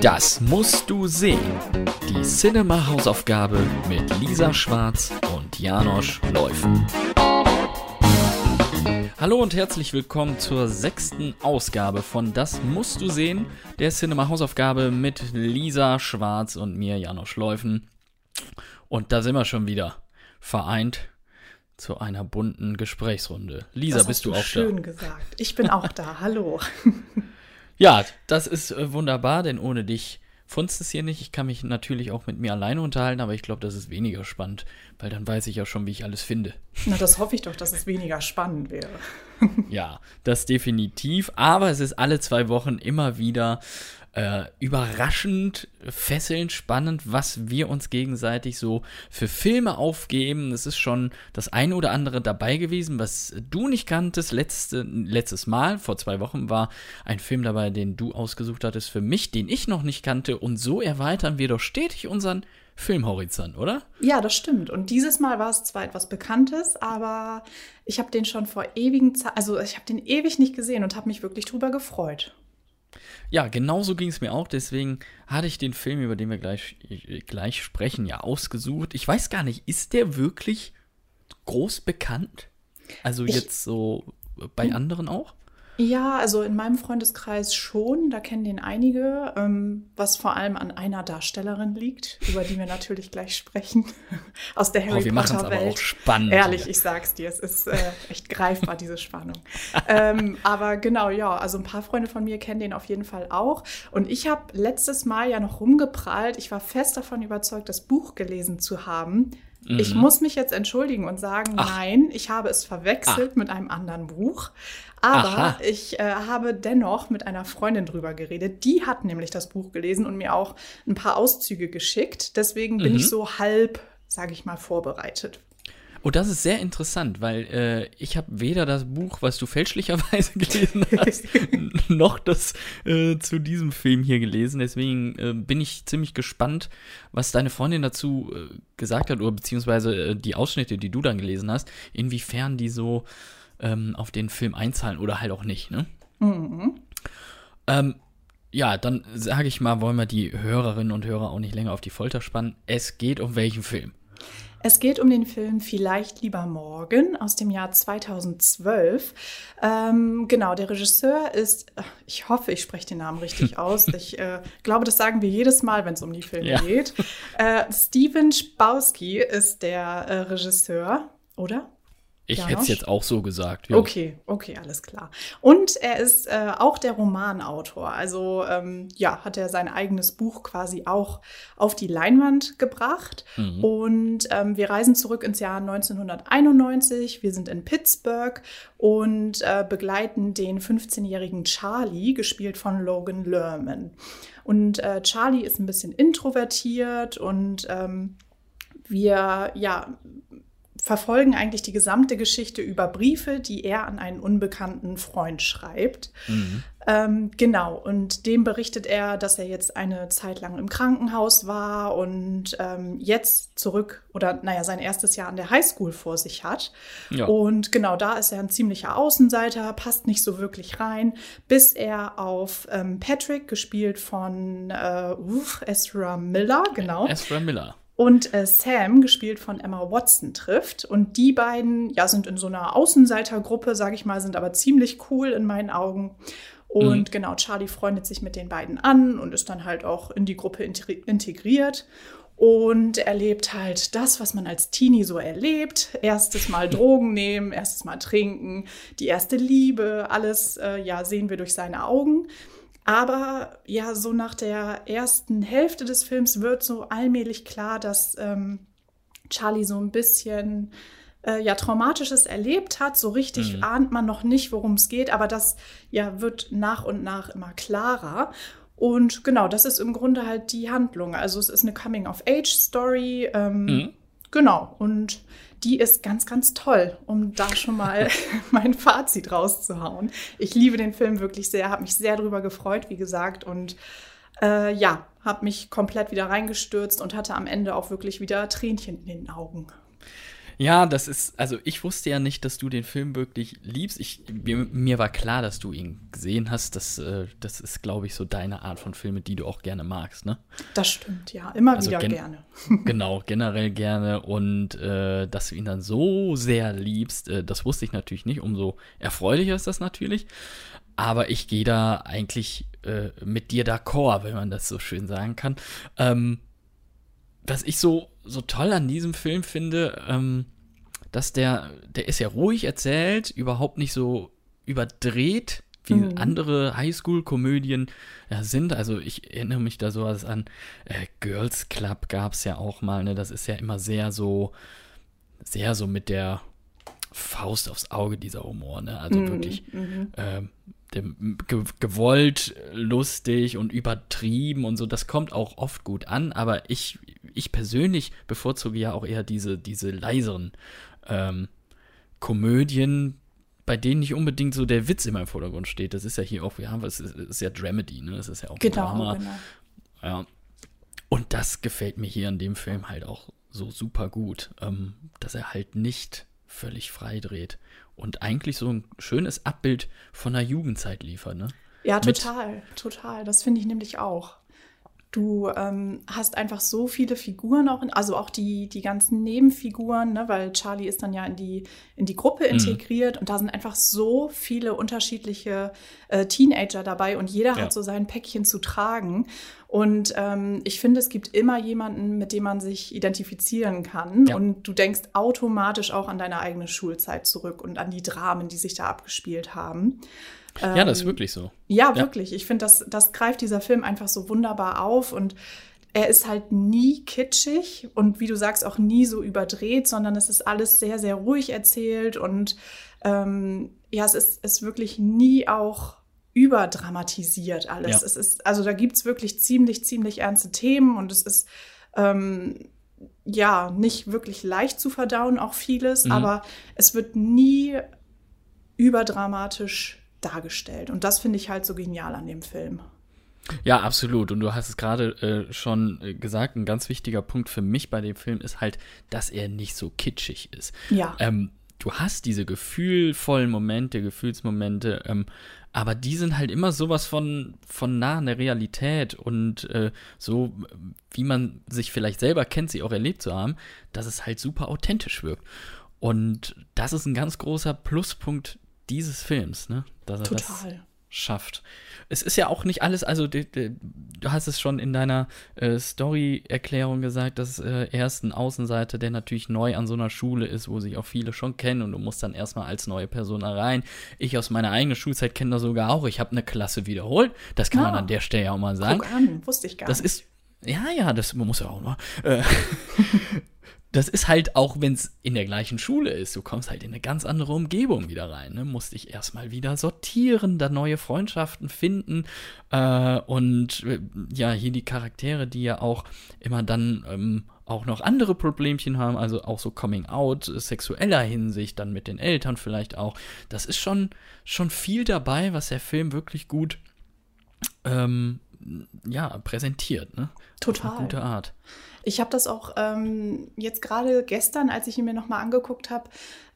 Das musst du sehen. Die Cinema-Hausaufgabe mit Lisa Schwarz und Janosch Läufen. Hallo und herzlich willkommen zur sechsten Ausgabe von Das musst du sehen, der Cinema-Hausaufgabe mit Lisa Schwarz und mir, Janosch Läufen. Und da sind wir schon wieder vereint zu einer bunten Gesprächsrunde. Lisa, das bist du, auch schön da? gesagt. Ich bin auch da. Hallo. Ja, das ist äh, wunderbar, denn ohne dich funzt es hier nicht. Ich kann mich natürlich auch mit mir alleine unterhalten, aber ich glaube, das ist weniger spannend, weil dann weiß ich ja schon, wie ich alles finde. Na, das hoffe ich doch, dass es weniger spannend wäre. Ja, das definitiv. Aber es ist alle zwei Wochen immer wieder äh, überraschend, fesselnd, spannend, was wir uns gegenseitig so für Filme aufgeben. Es ist schon das eine oder andere dabei gewesen, was du nicht kanntest. Letzte, letztes Mal, vor zwei Wochen, war ein Film dabei, den du ausgesucht hattest für mich, den ich noch nicht kannte. Und so erweitern wir doch stetig unseren Filmhorizont, oder? Ja, das stimmt. Und dieses Mal war es zwar etwas Bekanntes, aber ich habe den schon vor ewigen Zeit, also ich habe den ewig nicht gesehen und habe mich wirklich drüber gefreut. Ja, genau so ging es mir auch. Deswegen hatte ich den Film, über den wir gleich, gleich sprechen, ja ausgesucht. Ich weiß gar nicht, ist der wirklich groß bekannt? Also Ich- jetzt so bei anderen auch? Ja, also in meinem Freundeskreis schon, da kennen den einige, ähm, was vor allem an einer Darstellerin liegt, über die wir natürlich gleich sprechen, aus der Harry Oh, wir Potter aber Welt. auch spannend Ehrlich, hier. ich sag's dir, es ist äh, echt greifbar, diese Spannung. ähm, aber genau, ja, also ein paar Freunde von mir kennen den auf jeden Fall auch. Und ich habe letztes Mal ja noch rumgeprallt. Ich war fest davon überzeugt, das Buch gelesen zu haben. Ich muss mich jetzt entschuldigen und sagen, Mhm. Ach. nein, ich habe es verwechselt mit einem anderen Buch. Aber Aha. ich äh, habe dennoch mit einer Freundin drüber geredet. Die hat nämlich das Buch gelesen und mir auch ein paar Auszüge geschickt. Deswegen bin Mhm. ich so halb, sage ich mal, vorbereitet. Oh, das ist sehr interessant, weil äh, ich habe weder das Buch, was du fälschlicherweise gelesen hast, noch das äh, zu diesem Film hier gelesen. Deswegen äh, bin ich ziemlich gespannt, was deine Freundin dazu äh, gesagt hat, oder beziehungsweise äh, die Ausschnitte, die du dann gelesen hast, inwiefern die so ähm, auf den Film einzahlen oder halt auch nicht, ne? Ähm, ja, dann sage ich mal, wollen wir die Hörerinnen und Hörer auch nicht länger auf die Folter spannen. Es geht um welchen Film? Es geht um den Film Vielleicht lieber morgen aus dem Jahr 2012. Ähm, genau, der Regisseur ist, ich hoffe, ich spreche den Namen richtig aus. Ich äh, glaube, das sagen wir jedes Mal, wenn es um die Filme Ja. geht. Äh, Steven Spawski ist der äh, Regisseur, oder? Ich Janosch? hätte es jetzt auch so gesagt. ja. Okay, okay, alles klar. Und er ist äh, auch der Romanautor. Also ähm, ja, hat er sein eigenes Buch quasi auch auf die Leinwand gebracht. Und ähm, wir reisen zurück ins Jahr 1991. Wir sind in Pittsburgh und äh, begleiten den 15-jährigen Charlie, gespielt von Logan Lerman. Und äh, Charlie ist ein bisschen introvertiert und ähm, wir ja verfolgen eigentlich die gesamte Geschichte über Briefe, die er an einen unbekannten Freund schreibt. Ähm, genau, und dem berichtet er, dass er jetzt eine Zeit lang im Krankenhaus war und ähm, jetzt zurück oder naja, sein erstes Jahr an der Highschool vor sich hat. Ja. Und genau da ist er ein ziemlicher Außenseiter, passt nicht so wirklich rein, bis er auf ähm, Patrick, gespielt von äh, uff, Ezra Miller, genau Ezra Miller. Und äh, Sam, gespielt von Emma Watson, trifft. Und die beiden, ja, sind in so einer Außenseitergruppe, sage ich mal, sind aber ziemlich cool in meinen Augen. Und genau, Charlie freundet sich mit den beiden an und ist dann halt auch in die Gruppe integ- integriert und erlebt halt das, was man als Teenie so erlebt. Erstes Mal Drogen nehmen, erstes Mal trinken, die erste Liebe, alles, äh, ja, sehen wir durch seine Augen. Aber ja, so nach der ersten Hälfte des Films wird so allmählich klar, dass ähm, Charlie so ein bisschen äh, ja traumatisches erlebt hat. So richtig ahnt man noch nicht, worum es geht, aber das ja wird nach und nach immer klarer. Und genau, das ist im Grunde halt die Handlung. Also es ist eine Coming-of-Age-Story. Ähm, Genau. Und die ist ganz, ganz toll, um da schon mal mein Fazit rauszuhauen. Ich liebe den Film wirklich sehr, habe mich sehr drüber gefreut, wie gesagt. Und äh, ja, habe mich komplett wieder reingestürzt und hatte am Ende auch wirklich wieder Tränchen in den Augen. Ja, das ist, also ich wusste ja nicht, dass du den Film wirklich liebst. Ich, mir, mir war klar, dass du ihn gesehen hast. Das, äh, das ist, glaube ich, so deine Art von Filme, die du auch gerne magst, ne? Das stimmt, ja. Immer also wieder gen gerne. genau, generell gerne. Und äh, dass du ihn dann so sehr liebst, äh, das wusste ich natürlich nicht. Umso erfreulicher ist das natürlich. Aber ich gehe da eigentlich äh, mit dir d'accord, wenn man das so schön sagen kann. Ähm, was ich so, so toll an diesem Film finde, ähm, dass der, der ist ja ruhig erzählt, überhaupt nicht so überdreht, wie mhm. andere Highschool-Komödien ja, sind. Also ich erinnere mich da so an äh, Girls Club gab es ja auch mal, ne? Das ist ja immer sehr so, sehr so mit der Faust aufs Auge, dieser Humor, ne? Also mhm. wirklich. Äh, dem, ge gewollt, lustig und übertrieben und so. Das kommt auch oft gut an, aber ich, ich persönlich bevorzuge ja auch eher diese, diese leiseren ähm, Komödien, bei denen nicht unbedingt so der Witz immer im Vordergrund steht. Das ist ja hier auch, ja, es ist, ist ja Dramedy, ne? Das ist ja auch genau, Drama. Genau. Ja. Und das gefällt mir hier in dem Film halt auch so super gut, ähm, dass er halt nicht völlig frei dreht und eigentlich so ein schönes Abbild von der Jugendzeit liefert, ne? Ja, total, Mit total. Das finde ich nämlich auch. Du ähm, hast einfach so viele Figuren auch, in, also auch die, die ganzen Nebenfiguren, ne, weil Charlie ist dann ja in die, in die Gruppe mhm. integriert mhm. und da sind einfach so viele unterschiedliche äh, Teenager dabei und jeder ja. hat so sein Päckchen zu tragen. Und ähm, ich finde, es gibt immer jemanden, mit dem man sich identifizieren kann. Ja. Und du denkst automatisch auch an deine eigene Schulzeit zurück und an die Dramen, die sich da abgespielt haben. Ja, das ist ähm, wirklich so. Ja, ja. wirklich. Ich finde, das, das greift dieser Film einfach so wunderbar auf und er ist halt nie kitschig und wie du sagst, auch nie so überdreht, sondern es ist alles sehr, sehr ruhig erzählt und ähm, ja, es ist, ist wirklich nie auch überdramatisiert alles. Ja. Es ist, also da gibt es wirklich ziemlich, ziemlich ernste Themen und es ist ähm, ja nicht wirklich leicht zu verdauen, auch vieles, mhm. aber es wird nie überdramatisch dargestellt. Und das finde ich halt so genial an dem Film. Ja, absolut. Und du hast es gerade äh, schon äh, gesagt, ein ganz wichtiger Punkt für mich bei dem Film ist halt, dass er nicht so kitschig ist. Ja. Ähm, du hast diese gefühlvollen Momente, Gefühlsmomente, ähm, aber die sind halt immer sowas von, von nah an der Realität und äh, so, wie man sich vielleicht selber kennt, sie auch erlebt zu haben, dass es halt super authentisch wirkt. Und das ist ein ganz großer Pluspunkt dieses Films, ne? Dass er Total. das schafft. Es ist ja auch nicht alles, also du, du hast es schon in deiner äh, Story-Erklärung gesagt, dass äh, er ist ein Außenseiter, der natürlich neu an so einer Schule ist, wo sich auch viele schon kennen und du musst dann erstmal als neue Person rein. Ich aus meiner eigenen Schulzeit kenne das sogar auch. Ich habe eine Klasse wiederholt. Das kann ja. man ah. an der Stelle ja auch mal sagen. Guck an, wusste ich gar das nicht. Das ist ja, ja, das man muss ja auch mal. Äh, das ist halt auch, wenn es in der gleichen Schule ist, du kommst halt in eine ganz andere Umgebung wieder rein. Ne? Musst dich erstmal wieder sortieren, da neue Freundschaften finden. Äh, und äh, ja, hier die Charaktere, die ja auch immer dann ähm, auch noch andere Problemchen haben, also auch so Coming Out, sexueller Hinsicht, dann mit den Eltern vielleicht auch. Das ist schon, schon viel dabei, was der Film wirklich gut ähm, ja, präsentiert. Ne? Total. Auf eine gute Art. Ich habe das auch ähm, jetzt gerade gestern, als ich ihn mir nochmal angeguckt habe,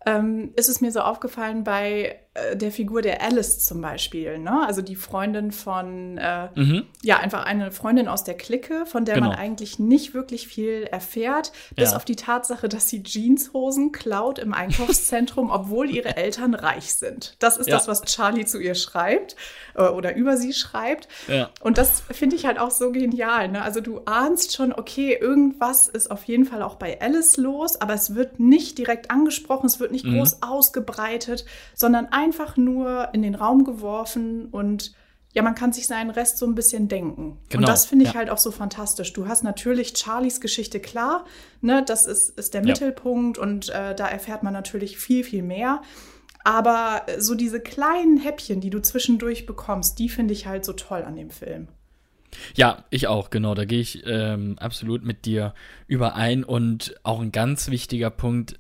ähm, ist es mir so aufgefallen bei äh, der Figur der Alice zum Beispiel, ne? Also die Freundin von, äh, mhm. ja, einfach eine Freundin aus der Clique, von der genau. man eigentlich nicht wirklich viel erfährt, bis ja. auf die Tatsache, dass sie Jeanshosen klaut im Einkaufszentrum, obwohl ihre Eltern reich sind. Das ist ja. das, was Charlie zu ihr schreibt äh, oder über sie schreibt. Ja. Und das finde ich halt auch so genial. Ne? Also du ahnst schon, okay, irgendwas ist auf jeden Fall auch bei Alice los, aber es wird nicht direkt angesprochen, es wird nicht mhm. groß ausgebreitet, sondern einfach nur in den Raum geworfen und ja, man kann sich seinen Rest so ein bisschen denken. Genau. Und das finde ich ja. halt auch so fantastisch. Du hast natürlich Charlies Geschichte klar, ne, das ist, ist der ja. Mittelpunkt und äh, da erfährt man natürlich viel, viel mehr. Aber so diese kleinen Häppchen, die du zwischendurch bekommst, die finde ich halt so toll an dem Film. Ja, ich auch, genau. Da gehe ich ähm, absolut mit dir überein. Und auch ein ganz wichtiger Punkt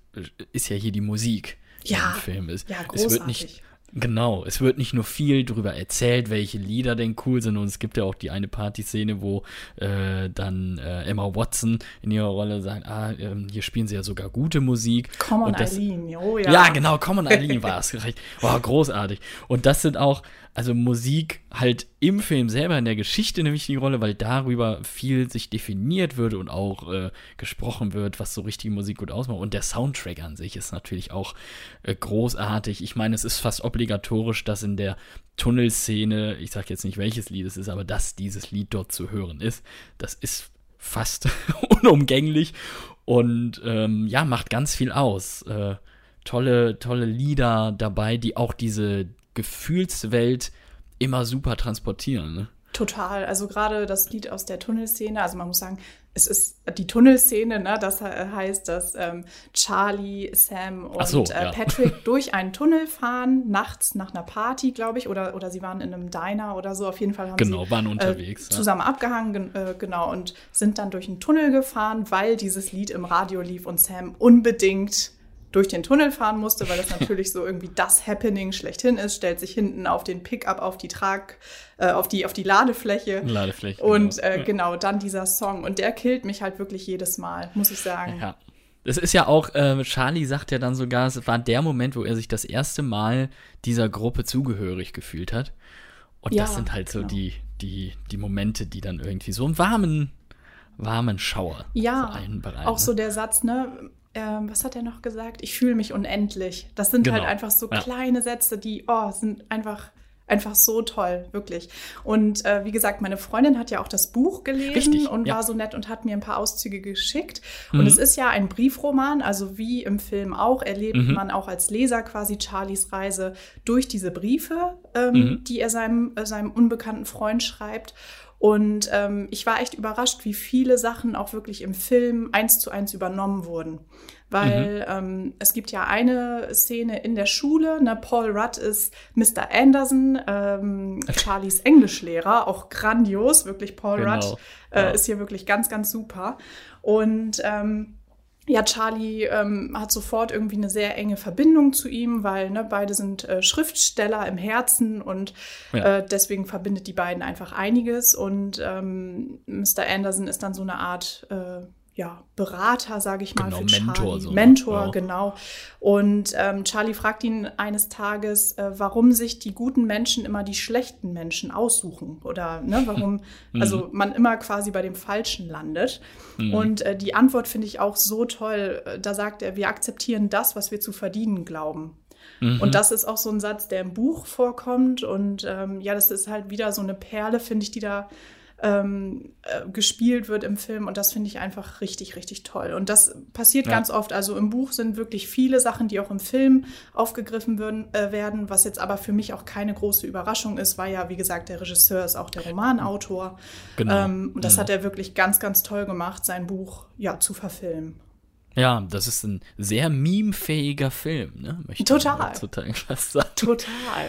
ist ja hier die Musik, ja, im Film ist. Ja, großartig. Es wird nicht Genau, es wird nicht nur viel darüber erzählt, welche Lieder denn cool sind, und es gibt ja auch die eine Partyszene, wo äh, dann äh, Emma Watson in ihrer Rolle sagt, ah, ähm, hier spielen sie ja sogar gute Musik. Common Eileen, oh ja. Ja, genau, Common Eileen war es. Wow, großartig. Und das sind auch, also Musik halt im Film selber in der Geschichte eine wichtige Rolle, weil darüber viel sich definiert wird und auch äh, gesprochen wird, was so richtige Musik gut ausmacht. Und der Soundtrack an sich ist natürlich auch äh, großartig. Ich meine, es ist fast obligatorisch, dass in der Tunnelszene, ich sage jetzt nicht welches Lied es ist, aber dass dieses Lied dort zu hören ist, das ist fast unumgänglich und ähm, ja, macht ganz viel aus. Äh, tolle, tolle Lieder dabei, die auch diese Gefühlswelt immer super transportieren. Ne? Total. Also gerade das Lied aus der Tunnelszene, also man muss sagen, es ist die Tunnelszene, ne? das heißt, dass ähm, Charlie, Sam und so, äh, ja. Patrick durch einen Tunnel fahren, nachts nach einer Party, glaube ich, oder, oder sie waren in einem Diner oder so. Auf jeden Fall haben genau, sie waren unterwegs, äh, zusammen ja. abgehangen, äh, genau, und sind dann durch einen Tunnel gefahren, weil dieses Lied im Radio lief und Sam unbedingt durch den Tunnel fahren musste, weil das natürlich so irgendwie das Happening schlechthin ist, stellt sich hinten auf den Pickup, auf die Trag, äh, auf die auf die Ladefläche. Ladefläche. Und genau. Äh, genau, dann dieser Song und der killt mich halt wirklich jedes Mal, muss ich sagen. Ja. Es ist ja auch, äh, Charlie sagt ja dann sogar, es war der Moment, wo er sich das erste Mal dieser Gruppe zugehörig gefühlt hat. Und ja, das sind halt so genau. die, die, die Momente, die dann irgendwie so einen warmen, warmen Schauer ja, auch so der Satz, ne, ähm, was hat er noch gesagt? Ich fühle mich unendlich. Das sind halt genau. halt einfach so ja. kleine Sätze, die, oh, sind einfach einfach so toll, wirklich. Und äh, wie gesagt, meine Freundin hat ja auch das Buch gelesen Richtig, und ja. war so nett und hat mir ein paar Auszüge geschickt. Mhm. Und es ist ja ein Briefroman, also wie im Film auch, erlebt mhm. man auch als Leser quasi Charlies Reise durch diese Briefe, ähm, mhm. die er seinem, äh, seinem unbekannten Freund schreibt. Und ähm, ich war echt überrascht, wie viele Sachen auch wirklich im Film eins zu eins übernommen wurden. Weil mhm. ähm, es gibt ja eine Szene in der Schule, ne, Paul Rudd ist Mr. Anderson, ähm, Charlies Englischlehrer, auch grandios, wirklich Paul genau. Rudd äh, ja. ist hier wirklich ganz, ganz super. Und ähm, ja, Charlie ähm, hat sofort irgendwie eine sehr enge Verbindung zu ihm, weil ne, beide sind äh, Schriftsteller im Herzen und ja. äh, deswegen verbindet die beiden einfach einiges. Und ähm, Mr. Anderson ist dann so eine Art äh, ja, Berater, sage ich mal, genau, für Mentor, Charlie. So, Mentor, ja. genau. Und ähm, Charlie fragt ihn eines Tages, äh, warum sich die guten Menschen immer die schlechten Menschen aussuchen oder ne, warum mhm. also man immer quasi bei dem Falschen landet. Mhm. Und äh, die Antwort finde ich auch so toll. Da sagt er, wir akzeptieren das, was wir zu verdienen glauben. Mhm. Und das ist auch so ein Satz, der im Buch vorkommt. Und ähm, ja, das ist halt wieder so eine Perle, finde ich, die da ähm, äh, gespielt wird im Film. Und das finde ich einfach richtig, richtig toll. Und das passiert ja. ganz oft. Also im Buch sind wirklich viele Sachen, die auch im Film aufgegriffen würden, äh, werden, was jetzt aber für mich auch keine große Überraschung ist, weil ja, wie gesagt, der Regisseur ist auch der Romanautor. Genau. Ähm, und das mhm. hat er wirklich ganz, ganz toll gemacht, sein Buch ja zu verfilmen. Ja, das ist ein sehr memefähiger Film, ne? Möchte Total. Total fast sagen. Total.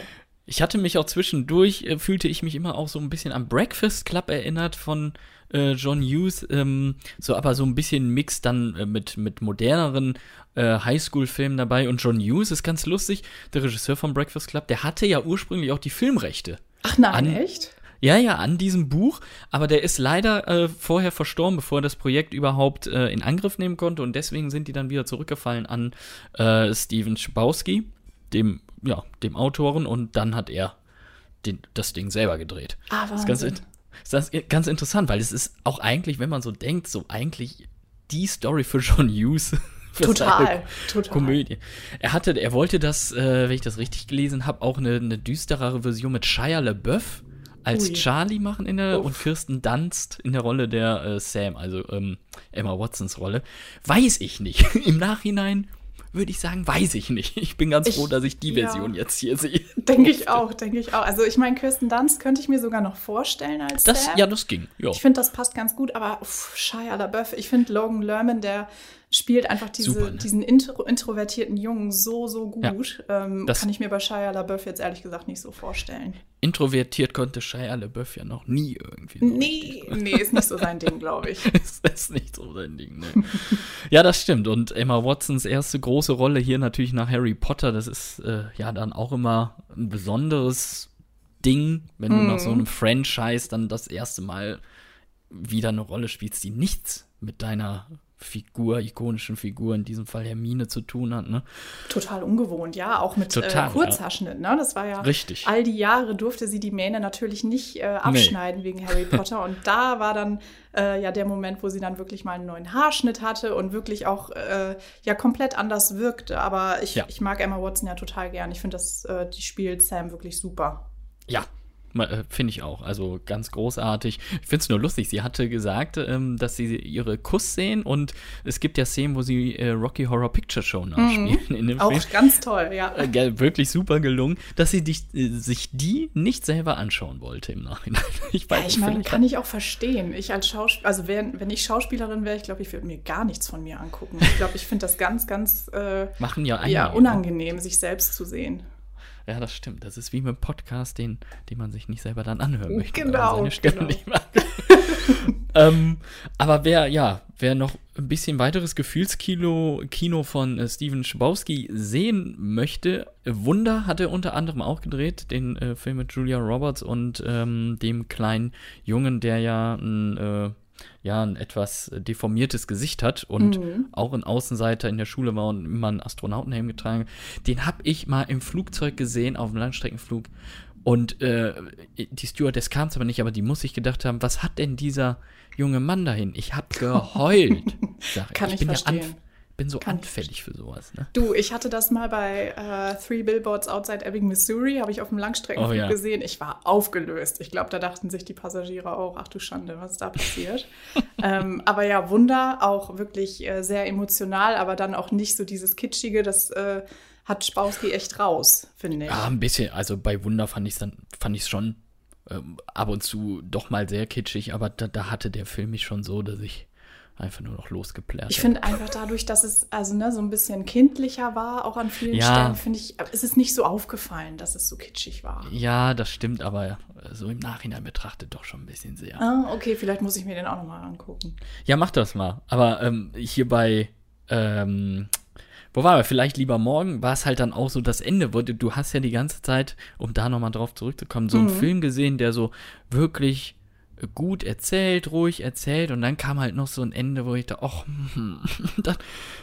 Ich hatte mich auch zwischendurch, äh, fühlte ich mich immer auch so ein bisschen am Breakfast Club erinnert von äh, John Hughes, ähm, so aber so ein bisschen Mix dann äh, mit, mit moderneren äh, Highschool-Filmen dabei. Und John Hughes ist ganz lustig, der Regisseur von Breakfast Club, der hatte ja ursprünglich auch die Filmrechte. Ach nein, an, echt? Ja, ja, an diesem Buch, aber der ist leider äh, vorher verstorben, bevor er das Projekt überhaupt äh, in Angriff nehmen konnte und deswegen sind die dann wieder zurückgefallen an äh, Steven Schabowski, dem ja, dem Autoren und dann hat er den, das Ding selber gedreht. Ah, das ist ganz, das ist ganz interessant, weil es ist auch eigentlich, wenn man so denkt, so eigentlich die Story für John Hughes. total, total. Komödie. Er hatte, er wollte das, äh, wenn ich das richtig gelesen habe, auch eine, eine düsterere Version mit Shia LaBeouf als Ui. Charlie machen in der Uff. und Kirsten Dunst in der Rolle der äh, Sam, also ähm, Emma Watsons Rolle. Weiß ich nicht. Im Nachhinein würde ich sagen, weiß ich nicht. Ich bin ganz froh, ich, dass ich die Version ja. jetzt hier sehe. Denke ich auch, denke ich auch. Also ich meine, Kirsten Dunst könnte ich mir sogar noch vorstellen als das, Sam. Ja, das ging. Ja. Ich finde, das passt ganz gut, aber uff, Shia LaBeouf, ich finde Logan Lerman, der spielt einfach diese, Super, ne? diesen intro, introvertierten Jungen so, so gut. ähm, das- kann ich mir bei Shia LaBeouf jetzt ehrlich gesagt nicht so vorstellen. Introvertiert konnte Shia LaBeouf ja noch nie irgendwie. so Nee, nee, ist nicht so sein Ding, glaube ich. ist das nicht so sein Ding, ne? ja, das stimmt. Und Emma Watsons erste große Rolle hier natürlich nach Harry Potter, das ist äh, ja dann auch immer ein besonderes Ding, wenn du nach so einem Franchise dann das erste Mal wieder eine Rolle spielst, die nichts mit deiner Figur, ikonischen Figur, in diesem Fall Hermine zu tun hat, ne? Total ungewohnt, ja, auch mit Total, äh, Kurzhaarschnitt, ne? Das war ja Richtig. all die Jahre durfte sie die Mähne natürlich nicht äh, abschneiden wegen Harry Potter und da war dann äh, ja der Moment, wo sie dann wirklich mal einen neuen Haarschnitt hatte und wirklich auch äh, ja komplett anders wirkte. Aber ich, Ja. ich mag Emma Watson ja total gern. Ich finde, das äh, die spielt Sam wirklich super. Ja, äh, finde ich auch. Also ganz großartig. Ich finde es nur lustig. Sie hatte gesagt, ähm, dass sie ihre Kussszenen und es gibt ja Szenen, wo sie äh, Rocky Horror Picture Show nachspielen in dem Auch Film. ganz toll, ja. Äh, wirklich super gelungen, dass sie dich, äh, sich die nicht selber anschauen wollte im Nachhinein. Ich Ja, ich meine, kann ich auch verstehen. Ich als Schauspielerin, also wenn, wenn ich Schauspielerin wäre, ich glaube, ich würde mir gar nichts von mir angucken. Ich glaube, ich finde das ganz, ganz äh, machen ja einige. ja, unangenehm, sich selbst zu sehen. Ja, das stimmt. Das ist wie mit einem Podcast, den, den man sich nicht selber dann anhören möchte. man Genau, seine Stimme genau. nicht mag. ähm, aber wer, ja, wer noch ein bisschen weiteres Gefühlskino Kino von äh, Steven Schabowski sehen möchte, Wunder hat er unter anderem auch gedreht, den äh, Film mit Julia Roberts und ähm, dem kleinen Jungen, der ja ein, äh, ja, ein etwas deformiertes Gesicht hat und auch ein Außenseiter in der Schule war und immer einen Astronautenhelm getragen. Den habe ich mal im Flugzeug gesehen, auf dem Langstreckenflug. Und äh, die Stewardess kam aber nicht, aber die muss sich gedacht haben, was hat denn dieser junge Mann dahin? Ich habe geheult. Sag, Kann ich bin verstehen. Ja bin so Kann anfällig für sowas. Ne? Du, ich hatte das mal bei äh, Three Billboards Outside Ebbing, Missouri, habe ich auf dem Langstreckenflug Oh, ja. gesehen. Ich war aufgelöst. Ich glaube, da dachten sich die Passagiere auch, ach du Schande, was da passiert? ähm, aber ja, Wunder, auch wirklich äh, sehr emotional, aber dann auch nicht so dieses Kitschige, das äh, hat Spauski echt raus, finde ich. Ja, ein bisschen. Also bei Wunder fand ich es dann, fand ich schon ähm, ab und zu doch mal sehr kitschig, aber da, da hatte der Film mich schon so, dass ich einfach nur noch losgeplärt Ich finde einfach dadurch, dass es also ne, so ein bisschen kindlicher war, auch an vielen Ja. Stellen, finde ich, es ist nicht so aufgefallen, dass es so kitschig war. Ja, das stimmt, aber so im Nachhinein betrachtet doch schon ein bisschen sehr. Ah, okay, vielleicht muss ich mir den auch nochmal angucken. Ja, mach das mal. Aber ähm, hier bei, ähm, wo war wir? Vielleicht lieber morgen, war es halt dann auch so das Ende. Wo du, du hast ja die ganze Zeit, um da nochmal drauf zurückzukommen, so einen Film gesehen, der so wirklich gut erzählt, ruhig erzählt und dann kam halt noch so ein Ende, wo ich da, ach, hm, dann,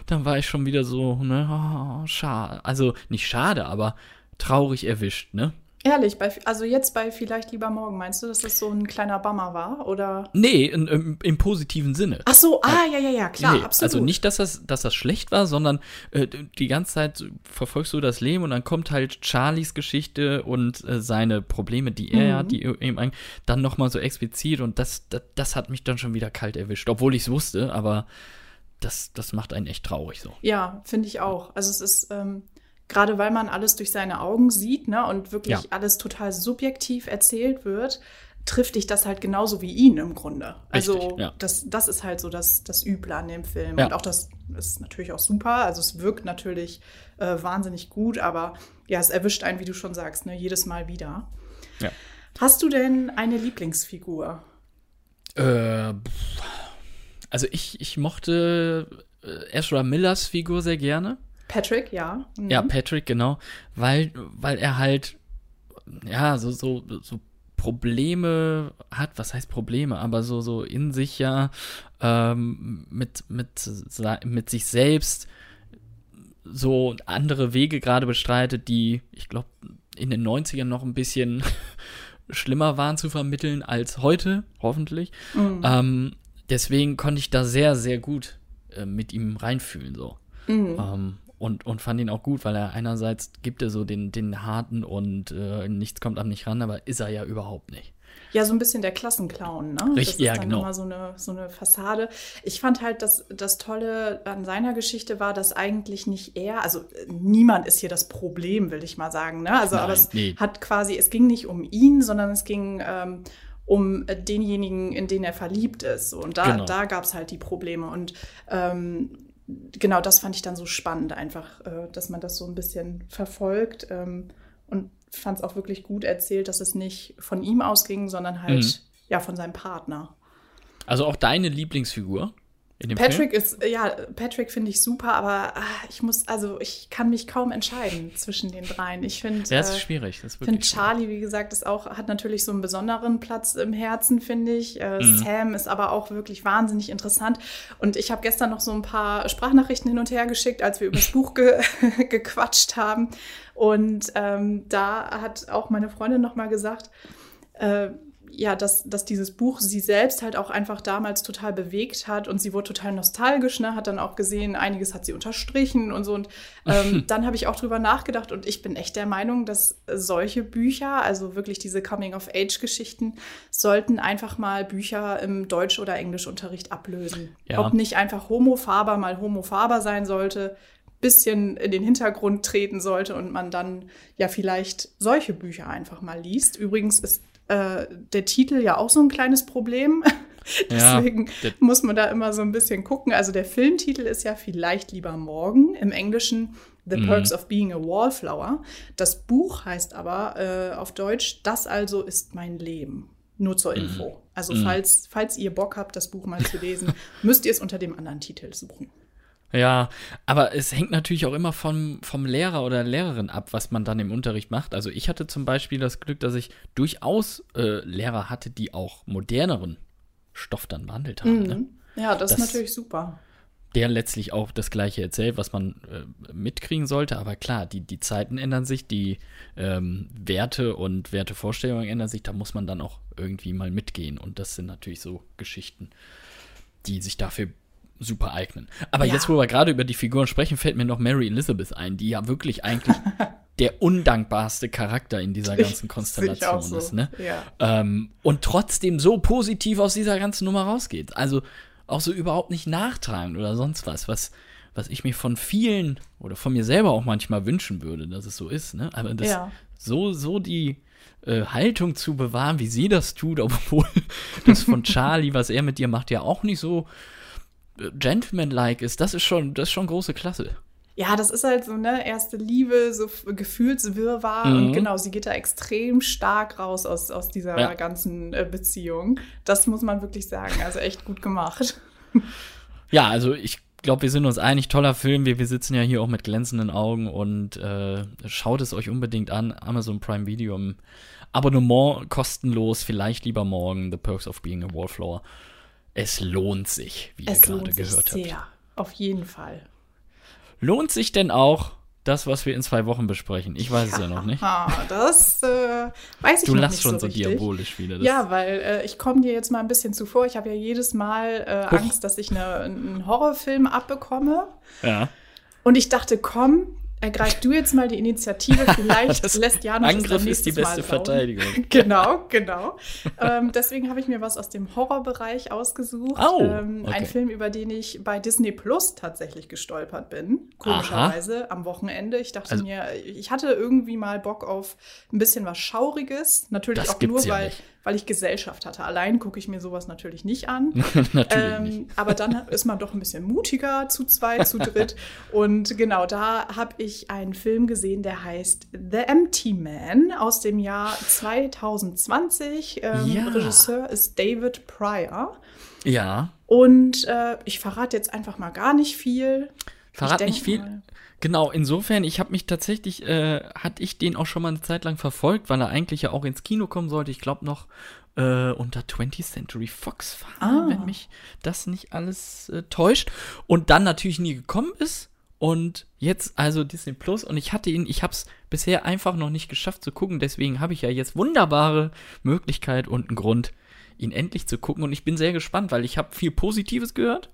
dann war ich schon wieder so, ne, oh, schade. Also nicht schade, aber traurig erwischt, ne? Ehrlich, bei, also jetzt bei Vielleicht lieber morgen, meinst du, dass das so ein kleiner Bummer war? Oder? Nee, in, im, im positiven Sinne. Ach so, ah, ja, ja, ja, klar, Nee, absolut. Also nicht, dass das, dass das schlecht war, sondern äh, die ganze Zeit verfolgst du das Leben und dann kommt halt Charlies Geschichte und äh, seine Probleme, die er Mhm. hat, die eben ein- dann nochmal so explizit und das, das, das hat mich dann schon wieder kalt erwischt, obwohl ich es wusste, aber das, das macht einen echt traurig so. Ja, finde ich auch. Also es ist, ähm, gerade weil man alles durch seine Augen sieht, ne, und wirklich Ja. alles total subjektiv erzählt wird, trifft dich das halt genauso wie ihn im Grunde. Also Richtig, ja. das, das ist halt so das, das Üble an dem Film. Ja. Und auch das ist natürlich auch super. Also es wirkt natürlich äh, wahnsinnig gut, aber ja, es erwischt einen, wie du schon sagst, ne, jedes Mal wieder. Ja. Hast du denn eine Lieblingsfigur? Äh, also ich, ich mochte äh, Ezra Millers Figur sehr gerne. Patrick, ja. Mhm. Ja, Patrick, genau. Weil, weil er halt, ja, so, so, so Probleme hat, was heißt Probleme, aber so, so in sich ja ähm, mit, mit, mit sich selbst so andere Wege gerade bestreitet, die, ich glaube, in den 90ern noch ein bisschen schlimmer waren zu vermitteln als heute, hoffentlich. Mhm. Ähm, deswegen konnte ich da sehr, sehr gut äh, mit ihm reinfühlen, so. Mhm. Ähm, und, und fand ihn auch gut, weil er einerseits gibt er so den, den harten und äh, nichts kommt am nicht ran, aber ist er ja überhaupt nicht. Ja, so ein bisschen der Klassenclown, ne? Richtig, das ist ja, dann genau. immer so eine, so eine Fassade. Ich fand halt, dass das Tolle an seiner Geschichte war, dass eigentlich nicht er, also äh, niemand ist hier das Problem, will ich mal sagen, ne? Also, aber Nein, es nee. hat quasi, es ging nicht um ihn, sondern es ging ähm, um denjenigen, in den er verliebt ist. Und da, Genau. da gab es halt die Probleme. Und ähm, genau das fand ich dann so spannend, einfach, äh, dass man das so ein bisschen verfolgt ähm, und fand es auch wirklich gut erzählt, dass es nicht von ihm ausging, sondern halt mhm. ja von seinem Partner. Also auch deine Lieblingsfigur? Patrick Film? ist, ja, Patrick finde ich super, aber ach, ich muss, also ich kann mich kaum entscheiden zwischen den dreien. Ich finde. Ja, ist äh, schwierig. Ich finde Charlie, wie gesagt, ist auch, hat natürlich so einen besonderen Platz im Herzen, finde ich. Äh, mhm. Sam ist aber auch wirklich wahnsinnig interessant. Und ich habe gestern noch so ein paar Sprachnachrichten hin und her geschickt, als wir über das Buch ge gequatscht haben. Und ähm, da hat auch meine Freundin nochmal gesagt, äh, ja, dass, dass dieses Buch sie selbst halt auch einfach damals total bewegt hat und sie wurde total nostalgisch, ne? hat dann auch gesehen, einiges hat sie unterstrichen und so. Und ähm, dann habe ich auch drüber nachgedacht und ich bin echt der Meinung, dass solche Bücher, also wirklich diese Coming-of-Age-Geschichten, sollten einfach mal Bücher im Deutsch- oder Englischunterricht ablösen. Ja. Ob nicht einfach Homo Faber mal Homo Faber sein sollte, bisschen in den Hintergrund treten sollte und man dann ja vielleicht solche Bücher einfach mal liest. Übrigens ist äh, der Titel ja auch so ein kleines Problem. Deswegen ja, muss man da immer so ein bisschen gucken. Also der Filmtitel ist ja vielleicht lieber morgen. Im Englischen The mhm. Perks of Being a Wallflower. Das Buch heißt aber äh, auf Deutsch Das also ist mein Leben. Nur zur mhm. Info. Mhm. Also falls, falls ihr Bock habt, das Buch mal zu lesen, müsst ihr es unter dem anderen Titel suchen. Ja, aber es hängt natürlich auch immer vom, vom Lehrer oder Lehrerin ab, was man dann im Unterricht macht. Also ich hatte zum Beispiel das Glück, dass ich durchaus äh, Lehrer hatte, die auch moderneren Stoff dann behandelt haben. Mhm. Ne? Ja, das, das, ist natürlich super. Der letztlich auch das Gleiche erzählt, was man äh, mitkriegen sollte. Aber klar, die, die Zeiten ändern sich, die ähm, Werte und Wertevorstellungen ändern sich. Da muss man dann auch irgendwie mal mitgehen. Und das sind natürlich so Geschichten, die sich dafür super eignen. Aber ja. jetzt, wo wir gerade über die Figuren sprechen, fällt mir noch Mary Elizabeth ein, die ja wirklich eigentlich der undankbarste Charakter in dieser ganzen Konstellation so. ist. Ne? Ja. Ähm, und trotzdem so positiv aus dieser ganzen Nummer rausgeht. Also auch so überhaupt nicht nachtragend oder sonst was, was, was ich mir von vielen oder von mir selber auch manchmal wünschen würde, dass es so ist. Ne? Aber das ja. so, so die äh, Haltung zu bewahren, wie sie das tut, obwohl das von Charlie, was er mit dir macht, ja auch nicht so gentlemanlike ist, das ist schon, das ist schon große Klasse. Ja, das ist halt so, ne, erste Liebe, so Gefühlswirrwarr. Mhm. Und genau, sie geht da extrem stark raus aus, aus dieser ja. ganzen äh, Beziehung. Das muss man wirklich sagen. Also echt gut gemacht. Ja, also ich glaube, wir sind uns einig, toller Film. Wir, wir sitzen ja hier auch mit glänzenden Augen und äh, schaut es euch unbedingt an. Amazon Prime Video im Abonnement kostenlos, vielleicht lieber morgen. The Perks of Being a Wallflower es lohnt sich, wie es ihr gerade gehört habt. Sehr, auf jeden Fall. Lohnt sich denn auch das, was wir in zwei Wochen besprechen? Ich weiß es ja noch nicht. das äh, weiß ich du noch nicht schon so, so diabolisch wieder. ja, weil äh, ich komme dir jetzt mal ein bisschen zuvor. Ich habe ja jedes Mal äh, Angst, dass ich eine, einen Horrorfilm abbekomme. Ja. Und ich dachte, komm, ergreif du jetzt mal die Initiative. Vielleicht lässt Janus Angriff ist die beste Verteidigung. genau, genau. Ähm, deswegen habe ich mir was aus dem Horrorbereich ausgesucht. Oh, ähm, okay. Ein Film, über den ich bei Disney Plus tatsächlich gestolpert bin. Komischerweise Aha. am Wochenende. Ich dachte also, mir, ich hatte irgendwie mal Bock auf ein bisschen was Schauriges. Natürlich auch nur, weil. Nicht weil ich Gesellschaft hatte. Allein gucke ich mir sowas natürlich nicht an. natürlich ähm, nicht. Aber dann ist man doch ein bisschen mutiger zu zweit, zu dritt. Und genau, da habe ich einen Film gesehen, der heißt The Empty Man aus dem Jahr 2020. Ähm, ja. Regisseur ist David Pryor. Ja. Und äh, ich verrate jetzt einfach mal gar nicht viel. Verrat nicht viel. Mal, Genau, insofern, ich habe mich tatsächlich, äh, hatte ich den auch schon mal eine Zeit lang verfolgt, weil er eigentlich ja auch ins Kino kommen sollte. Ich glaube noch äh, unter 20th Century Fox fahren, ah. wenn mich das nicht alles äh, täuscht. Und dann natürlich nie gekommen ist. Und jetzt also Disney Plus und ich hatte ihn, ich habe es bisher einfach noch nicht geschafft zu gucken, deswegen habe ich ja jetzt wunderbare Möglichkeit und einen Grund, ihn endlich zu gucken und ich bin sehr gespannt, weil ich habe viel Positives gehört.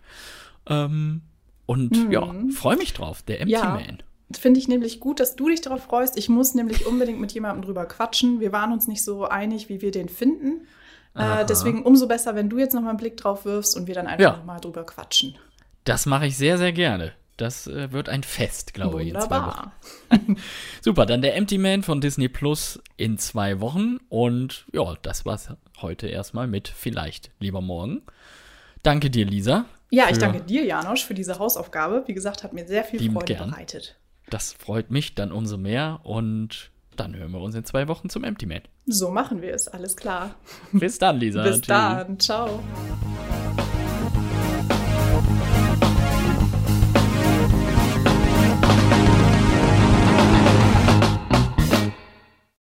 Ähm, und mhm. ja, freue mich drauf, der Empty ja. Man. Finde ich nämlich gut, dass du dich darauf freust. Ich muss nämlich unbedingt mit jemandem drüber quatschen. Wir waren uns nicht so einig, wie wir den finden. Äh, deswegen umso besser, wenn du jetzt noch mal einen Blick drauf wirfst und wir dann einfach ja. mal drüber quatschen. Das mache ich sehr, sehr gerne. Das äh, wird ein Fest, glaube ich, in zwei Wochen. Super, dann der Empty Man von Disney Plus in zwei Wochen. Und ja, das war's heute erstmal mit Vielleicht lieber morgen. Danke dir, Lisa. Ja, ich danke dir, Janosch, für diese Hausaufgabe. Wie gesagt, hat mir sehr viel Freude gern. bereitet. Das freut mich dann umso mehr und dann hören wir uns in zwei Wochen zum Empty Man. So machen wir es, alles klar. Bis dann, Lisa. Bis dann, ciao.